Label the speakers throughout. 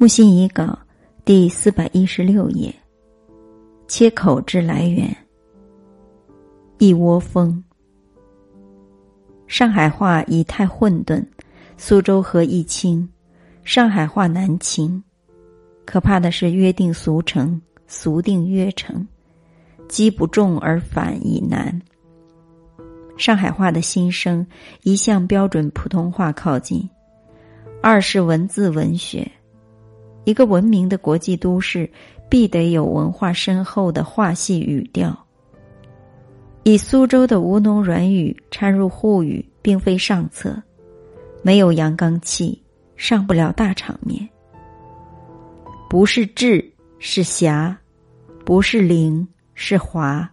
Speaker 1: 木心遗稿第四百一十六页。切口之来源：一窝蜂。上海话已太混沌，苏州河易清，上海话难清。可怕的是约定俗成，俗定约成，积不重而反已难。上海话的新生一向标准普通话靠近，二是文字文学。一个文明的国际都市，必得有文化深厚的话系语调。以苏州的吴侬软语掺入沪语，并非上策，没有阳刚气，上不了大场面。不是志是狭，不是灵是滑。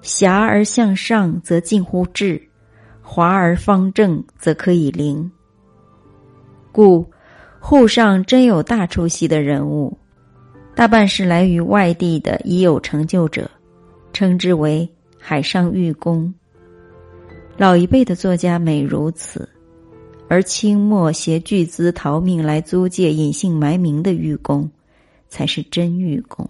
Speaker 1: 狭而向上，则近乎志；滑而方正，则可以灵。故。沪上真有大出息的人物，大半是来于外地的已有成就者，称之为“海上寓工”。老一辈的作家美如此，而清末携巨资逃命来租界隐姓埋名的寓公，才是真寓工。